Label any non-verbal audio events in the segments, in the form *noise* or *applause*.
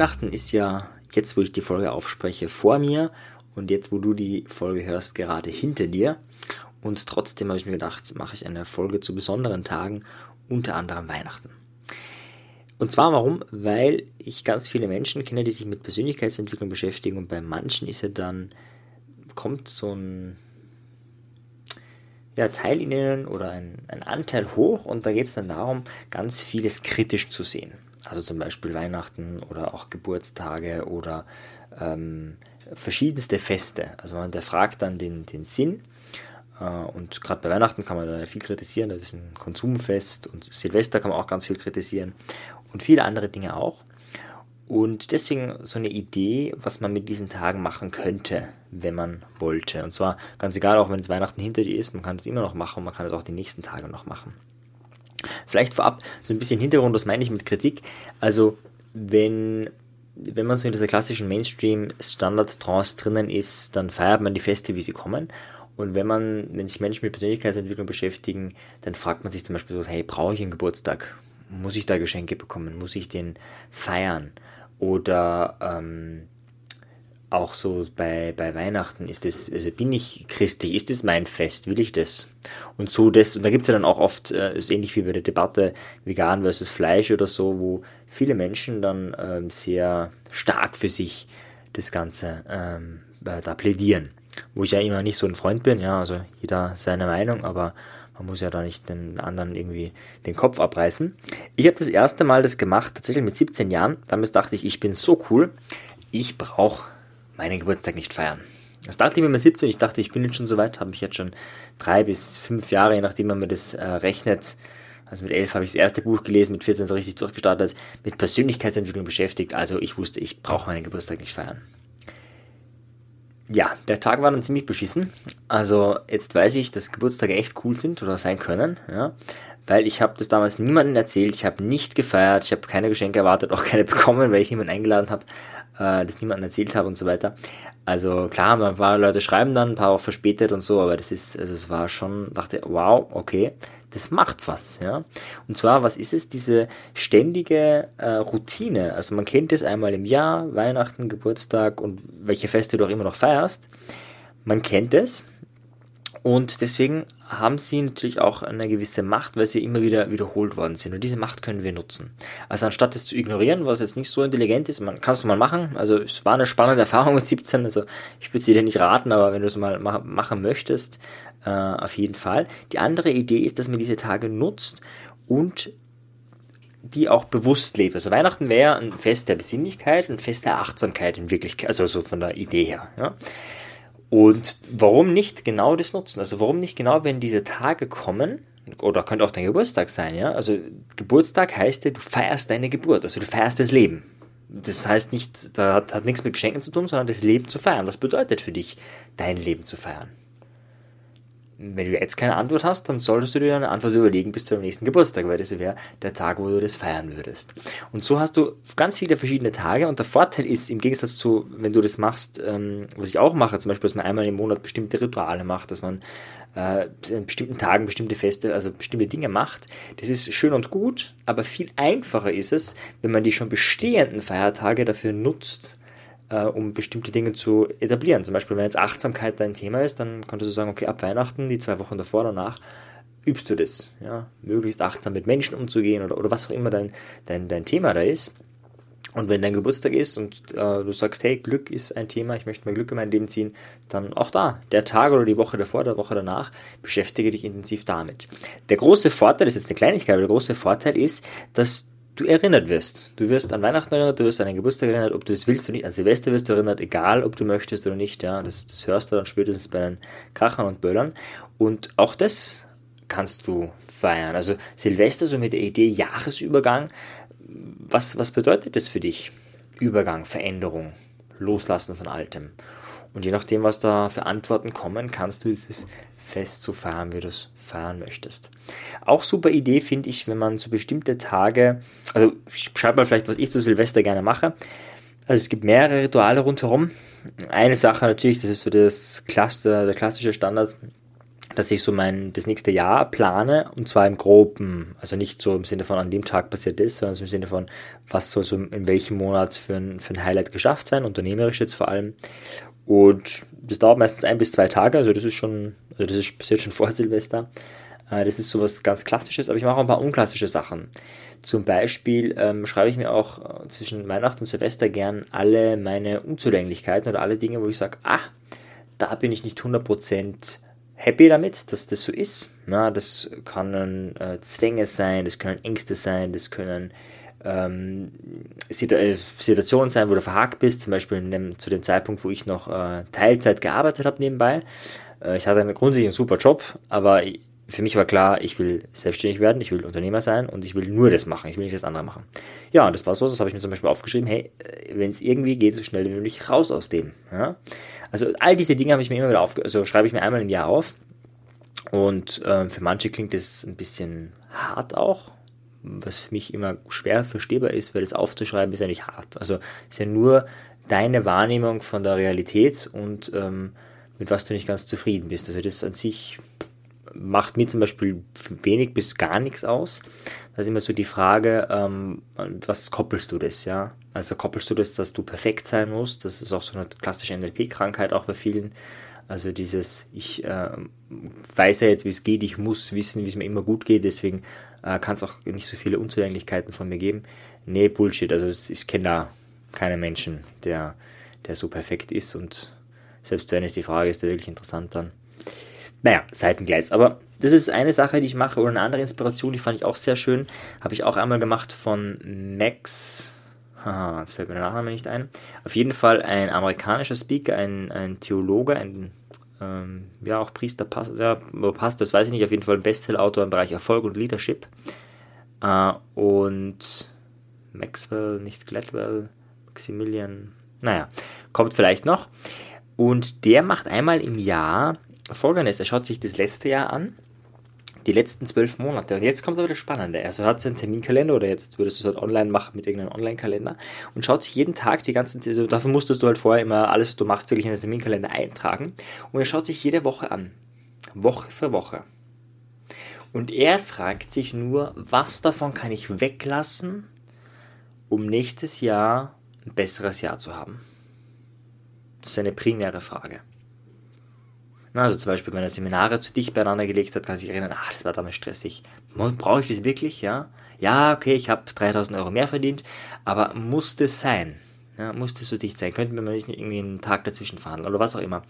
Weihnachten ist ja jetzt, wo ich die Folge aufspreche, vor mir und jetzt, wo du die Folge hörst, gerade hinter dir. Und trotzdem habe ich mir gedacht, mache ich eine Folge zu besonderen Tagen, unter anderem Weihnachten. Und zwar warum? Weil ich ganz viele Menschen kenne, die sich mit Persönlichkeitsentwicklung beschäftigen und bei manchen ist ja dann, kommt so ein ja, Teil in ihnen oder ein, ein Anteil hoch und da geht es dann darum, ganz vieles kritisch zu sehen. Also zum Beispiel Weihnachten oder auch Geburtstage oder ähm, verschiedenste Feste. Also man fragt dann den, den Sinn. Äh, und gerade bei Weihnachten kann man da viel kritisieren. Da ist ein Konsumfest und Silvester kann man auch ganz viel kritisieren. Und viele andere Dinge auch. Und deswegen so eine Idee, was man mit diesen Tagen machen könnte, wenn man wollte. Und zwar ganz egal, auch wenn es Weihnachten hinter dir ist, man kann es immer noch machen und man kann es auch die nächsten Tage noch machen. Vielleicht vorab so ein bisschen Hintergrund, was meine ich mit Kritik? Also, wenn, wenn man so in dieser klassischen Mainstream-Standard-Trance drinnen ist, dann feiert man die Feste, wie sie kommen. Und wenn man, wenn sich Menschen mit Persönlichkeitsentwicklung beschäftigen, dann fragt man sich zum Beispiel so, hey, brauche ich einen Geburtstag? Muss ich da Geschenke bekommen? Muss ich den feiern? Oder ähm, auch so bei, bei Weihnachten ist das, also bin ich christlich, ist das mein Fest, will ich das? Und so das, und da gibt es ja dann auch oft, äh, ist ähnlich wie bei der Debatte vegan versus Fleisch oder so, wo viele Menschen dann ähm, sehr stark für sich das Ganze ähm, da plädieren. Wo ich ja immer nicht so ein Freund bin, ja, also jeder seine Meinung, aber man muss ja da nicht den anderen irgendwie den Kopf abreißen. Ich habe das erste Mal das gemacht, tatsächlich mit 17 Jahren. Damals dachte ich, ich bin so cool, ich brauche meinen Geburtstag nicht feiern. Das dachte ich mir mit 17, ich dachte, ich bin jetzt schon so weit, habe mich jetzt schon drei bis fünf Jahre, je nachdem man mir das äh, rechnet, also mit elf habe ich das erste Buch gelesen, mit 14 so richtig durchgestartet, mit Persönlichkeitsentwicklung beschäftigt, also ich wusste, ich brauche meinen Geburtstag nicht feiern. Ja, der Tag war dann ziemlich beschissen. Also jetzt weiß ich, dass Geburtstage echt cool sind oder sein können, ja, weil ich habe das damals niemandem erzählt, ich habe nicht gefeiert, ich habe keine Geschenke erwartet, auch keine bekommen, weil ich niemanden eingeladen habe äh, das niemandem erzählt habe und so weiter. Also klar, ein paar Leute schreiben dann, ein paar auch verspätet und so, aber das ist, also es war schon, dachte, wow, okay, das macht was, ja. Und zwar, was ist es? Diese ständige äh, Routine. Also man kennt es einmal im Jahr, Weihnachten, Geburtstag und welche Feste du auch immer noch feierst. Man kennt es und deswegen haben sie natürlich auch eine gewisse Macht, weil sie immer wieder wiederholt worden sind. Und diese Macht können wir nutzen. Also anstatt es zu ignorieren, was jetzt nicht so intelligent ist, man kann es mal machen. Also es war eine spannende *laughs* Erfahrung mit 17. Also ich würde sie dir nicht raten, aber wenn du es mal machen möchtest, äh, auf jeden Fall. Die andere Idee ist, dass man diese Tage nutzt und die auch bewusst lebt. Also Weihnachten wäre ein Fest der Besinnlichkeit, ein Fest der Achtsamkeit in Wirklichkeit, also so von der Idee her. Ja. Und warum nicht genau das nutzen? Also warum nicht genau, wenn diese Tage kommen, oder könnte auch dein Geburtstag sein, ja? Also Geburtstag heißt ja, du feierst deine Geburt, also du feierst das Leben. Das heißt nicht, da hat, hat nichts mit Geschenken zu tun, sondern das Leben zu feiern. Was bedeutet für dich, dein Leben zu feiern? Wenn du jetzt keine Antwort hast, dann solltest du dir eine Antwort überlegen bis zum nächsten Geburtstag, weil das wäre der Tag, wo du das feiern würdest. Und so hast du ganz viele verschiedene Tage und der Vorteil ist, im Gegensatz zu, wenn du das machst, ähm, was ich auch mache, zum Beispiel, dass man einmal im Monat bestimmte Rituale macht, dass man äh, an bestimmten Tagen bestimmte Feste, also bestimmte Dinge macht, das ist schön und gut, aber viel einfacher ist es, wenn man die schon bestehenden Feiertage dafür nutzt, äh, um bestimmte Dinge zu etablieren. Zum Beispiel, wenn jetzt Achtsamkeit dein Thema ist, dann könntest du sagen, okay, ab Weihnachten, die zwei Wochen davor, danach, übst du das. Ja? Möglichst achtsam mit Menschen umzugehen oder, oder was auch immer dein, dein, dein Thema da ist. Und wenn dein Geburtstag ist und äh, du sagst, hey, Glück ist ein Thema, ich möchte mehr Glück in mein Leben ziehen, dann auch da, der Tag oder die Woche davor, der Woche danach, beschäftige dich intensiv damit. Der große Vorteil, das ist jetzt eine Kleinigkeit, aber der große Vorteil ist, dass du erinnert wirst. Du wirst an Weihnachten erinnert, du wirst an deinen Geburtstag erinnert, ob du das willst oder nicht. An Silvester wirst du erinnert, egal ob du möchtest oder nicht. Ja, das, das hörst du dann spätestens bei den Krachern und Böllern. Und auch das kannst du feiern. Also Silvester so mit der Idee Jahresübergang. Was, was bedeutet das für dich? Übergang, Veränderung, Loslassen von Altem. Und je nachdem, was da für Antworten kommen, kannst du dieses Fest so feiern, wie du es feiern möchtest. Auch super Idee finde ich, wenn man so bestimmte Tage, also ich schreibe mal vielleicht, was ich zu Silvester gerne mache. Also es gibt mehrere Rituale rundherum. Eine Sache natürlich, das ist so das Klasse, der klassische Standard, dass ich so mein das nächste Jahr plane und zwar im Groben, also nicht so im Sinne von an dem Tag passiert ist, sondern so im Sinne von, was soll so in welchem Monat für ein, für ein Highlight geschafft sein, unternehmerisch jetzt vor allem. Und das dauert meistens ein bis zwei Tage, also das ist schon, also das ist passiert schon *laughs* vor Silvester. Äh, das ist sowas ganz Klassisches, aber ich mache auch ein paar unklassische Sachen. Zum Beispiel ähm, schreibe ich mir auch äh, zwischen Weihnachten und Silvester gern alle meine Unzulänglichkeiten oder alle Dinge, wo ich sage, ah, da bin ich nicht 100% happy damit, dass das so ist. Ja, das können äh, Zwänge sein, das können Ängste sein, das können ähm, äh, Situationen sein, wo du verhakt bist, zum Beispiel dem, zu dem Zeitpunkt, wo ich noch äh, Teilzeit gearbeitet habe nebenbei. Äh, ich hatte grundsätzlich einen super Job, aber für mich war klar, ich will selbstständig werden, ich will Unternehmer sein und ich will nur das machen, ich will nicht das andere machen. Ja, und das war so, das habe ich mir zum Beispiel aufgeschrieben, hey, äh, wenn es irgendwie geht, so schnell wie möglich raus aus dem. Ja? Also all diese Dinge habe ich mir immer wieder auf, also schreibe ich mir einmal im Jahr auf. Und äh, für manche klingt das ein bisschen hart auch, was für mich immer schwer verstehbar ist, weil das aufzuschreiben ist ja nicht hart. Also ist ja nur deine Wahrnehmung von der Realität und ähm, mit was du nicht ganz zufrieden bist. Also das an sich macht mir zum Beispiel wenig bis gar nichts aus. Da ist immer so die Frage, ähm, was koppelst du das, ja? Also koppelst du das, dass du perfekt sein musst? Das ist auch so eine klassische NLP-Krankheit auch bei vielen. Also dieses, ich äh, weiß ja jetzt, wie es geht, ich muss wissen, wie es mir immer gut geht, deswegen äh, kann es auch nicht so viele Unzulänglichkeiten von mir geben. Nee, Bullshit. Also ich kenne da keinen Menschen, der, der so perfekt ist und selbst wenn es die Frage ist, der wirklich interessant dann naja, Seitengleis. Aber das ist eine Sache, die ich mache. Oder eine andere Inspiration, die fand ich auch sehr schön. Habe ich auch einmal gemacht von Max. Haha, das fällt mir der Nachname nicht ein. Auf jeden Fall ein amerikanischer Speaker, ein, ein Theologe, ein ähm, ja auch Priester, Pastor, ja, Pastor, das weiß ich nicht, auf jeden Fall ein Bestsellerautor im Bereich Erfolg und Leadership. Äh, und Maxwell, nicht Gladwell, Maximilian, naja, kommt vielleicht noch. Und der macht einmal im Jahr folgendes, er schaut sich das letzte Jahr an, die letzten zwölf Monate. Und jetzt kommt aber das Spannende. Also er hat seinen Terminkalender oder jetzt würdest du es halt online machen mit irgendeinem Online-Kalender und schaut sich jeden Tag die ganzen, also dafür musstest du halt vorher immer alles, was du machst, wirklich in den Terminkalender eintragen. Und er schaut sich jede Woche an. Woche für Woche. Und er fragt sich nur, was davon kann ich weglassen, um nächstes Jahr ein besseres Jahr zu haben? Das ist eine primäre Frage. Also zum Beispiel, wenn er Seminare zu dicht beieinander gelegt hat, kann sich erinnern, ach, das war damals stressig. Brauche ich das wirklich? Ja, ja, okay, ich habe 3000 Euro mehr verdient, aber muss das sein? Ja, muss das so dicht sein? Könnten wir nicht irgendwie einen Tag dazwischen verhandeln oder was auch immer?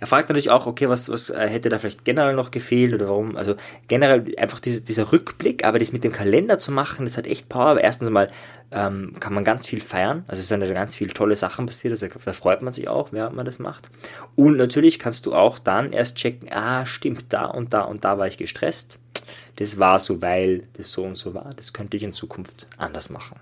Er fragt natürlich auch, okay, was, was äh, hätte da vielleicht generell noch gefehlt oder warum? Also generell einfach diese, dieser Rückblick, aber das mit dem Kalender zu machen, das hat echt Power. Aber erstens mal ähm, kann man ganz viel feiern. Also es sind ja ganz viele tolle Sachen passiert. Also da freut man sich auch, während man das macht. Und natürlich kannst du auch dann erst checken, ah, stimmt, da und da und da war ich gestresst. Das war so, weil das so und so war. Das könnte ich in Zukunft anders machen.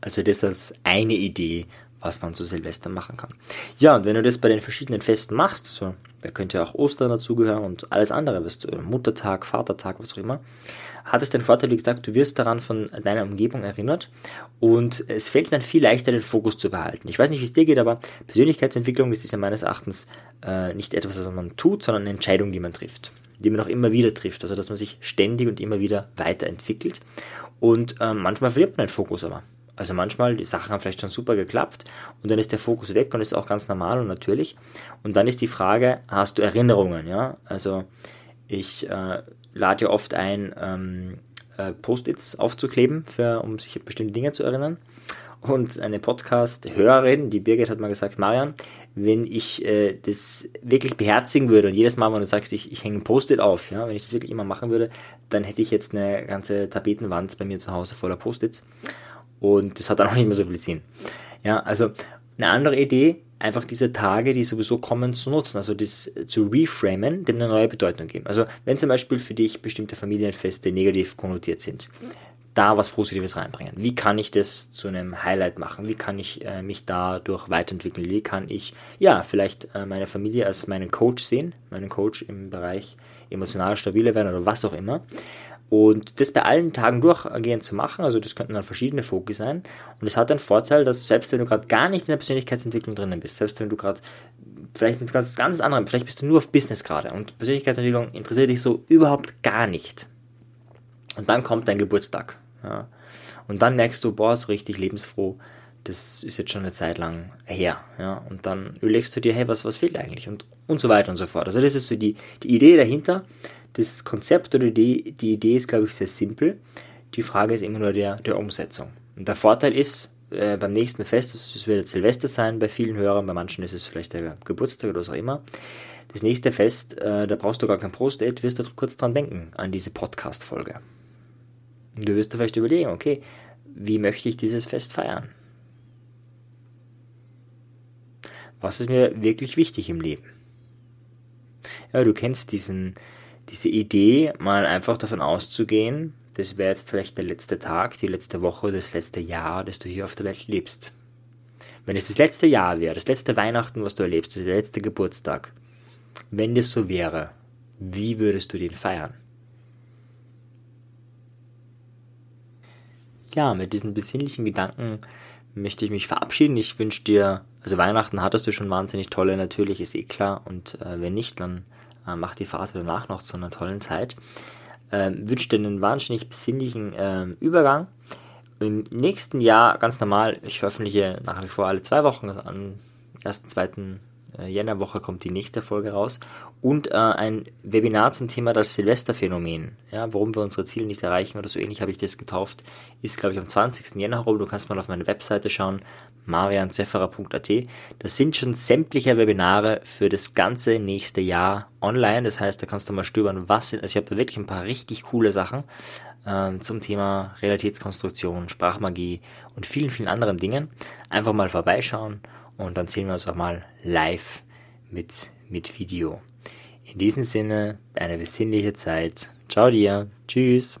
Also das als eine Idee, was man zu Silvester machen kann. Ja, und wenn du das bei den verschiedenen Festen machst, so, da könnte ja auch Ostern dazugehören und alles andere, was du, Muttertag, Vatertag, was auch immer, hat es den Vorteil, wie gesagt, du wirst daran von deiner Umgebung erinnert und es fällt dann viel leichter, den Fokus zu behalten. Ich weiß nicht, wie es dir geht, aber Persönlichkeitsentwicklung ist ja meines Erachtens äh, nicht etwas, was man tut, sondern eine Entscheidung, die man trifft, die man auch immer wieder trifft, also dass man sich ständig und immer wieder weiterentwickelt und äh, manchmal verliert man den Fokus aber. Also manchmal, die Sachen haben vielleicht schon super geklappt und dann ist der Fokus weg und ist auch ganz normal und natürlich. Und dann ist die Frage, hast du Erinnerungen? Ja, also ich äh, lade ja oft ein, ähm, äh, Post-its aufzukleben, für, um sich bestimmte Dinge zu erinnern. Und eine Podcast-Hörerin, die Birgit hat mal gesagt, Marian, wenn ich äh, das wirklich beherzigen würde und jedes Mal, wenn du sagst, ich, ich hänge ein Post-it auf, ja, wenn ich das wirklich immer machen würde, dann hätte ich jetzt eine ganze Tapetenwand bei mir zu Hause voller Post-its. Und das hat dann auch *laughs* nicht mehr so viel Sinn. Ja, also eine andere Idee, einfach diese Tage, die sowieso kommen, zu nutzen, also das zu reframen, dem eine neue Bedeutung geben. Also wenn zum Beispiel für dich bestimmte Familienfeste negativ konnotiert sind, da was Positives reinbringen? Wie kann ich das zu einem Highlight machen? Wie kann ich äh, mich dadurch weiterentwickeln? Wie kann ich, ja, vielleicht äh, meine Familie als meinen Coach sehen, meinen Coach im Bereich emotional stabiler werden oder was auch immer. Und das bei allen Tagen durchgehend zu machen, also das könnten dann verschiedene Fokus sein. Und es hat den Vorteil, dass selbst wenn du gerade gar nicht in der Persönlichkeitsentwicklung drinnen bist, selbst wenn du gerade vielleicht mit ganz, ganz anderem, vielleicht bist du nur auf Business gerade und Persönlichkeitsentwicklung interessiert dich so überhaupt gar nicht. Und dann kommt dein Geburtstag. Ja. Und dann merkst du, boah, so richtig lebensfroh, das ist jetzt schon eine Zeit lang her. Ja. Und dann überlegst du dir, hey, was, was fehlt eigentlich? Und, und so weiter und so fort. Also das ist so die, die Idee dahinter. Das Konzept oder die, die Idee ist, glaube ich, sehr simpel. Die Frage ist immer nur der, der Umsetzung. Und der Vorteil ist, äh, beim nächsten Fest, das wird Silvester sein bei vielen Hörern, bei manchen ist es vielleicht der Geburtstag oder was auch immer. Das nächste Fest, äh, da brauchst du gar kein Post-it, wirst du kurz dran denken, an diese Podcast-Folge. Du wirst dir vielleicht überlegen, okay, wie möchte ich dieses Fest feiern? Was ist mir wirklich wichtig im Leben? Ja, du kennst diesen, diese Idee, mal einfach davon auszugehen, das wäre jetzt vielleicht der letzte Tag, die letzte Woche, das letzte Jahr, das du hier auf der Welt lebst. Wenn es das letzte Jahr wäre, das letzte Weihnachten, was du erlebst, das der letzte Geburtstag, wenn das so wäre, wie würdest du den feiern? Ja, mit diesen besinnlichen Gedanken möchte ich mich verabschieden. Ich wünsche dir, also Weihnachten hattest du schon wahnsinnig tolle, natürlich ist eh klar. Und äh, wenn nicht, dann äh, mach die Phase danach noch zu einer tollen Zeit. Äh, wünsche dir einen wahnsinnig besinnlichen äh, Übergang. Im nächsten Jahr ganz normal, ich veröffentliche nach wie vor alle zwei Wochen, also am 1., 2. Äh, Jännerwoche kommt die nächste Folge raus und äh, ein Webinar zum Thema das Silvesterphänomen. Ja, warum wir unsere Ziele nicht erreichen oder so ähnlich habe ich das getauft, ist glaube ich am 20. Jänner herum. Du kannst mal auf meine Webseite schauen, marianzefferer.at. Das sind schon sämtliche Webinare für das ganze nächste Jahr online. Das heißt, da kannst du mal stöbern, was sind, also ich habe da wirklich ein paar richtig coole Sachen ähm, zum Thema Realitätskonstruktion, Sprachmagie und vielen, vielen anderen Dingen. Einfach mal vorbeischauen und dann sehen wir uns auch mal live mit, mit Video. In diesem Sinne, eine besinnliche Zeit. Ciao dir. Tschüss.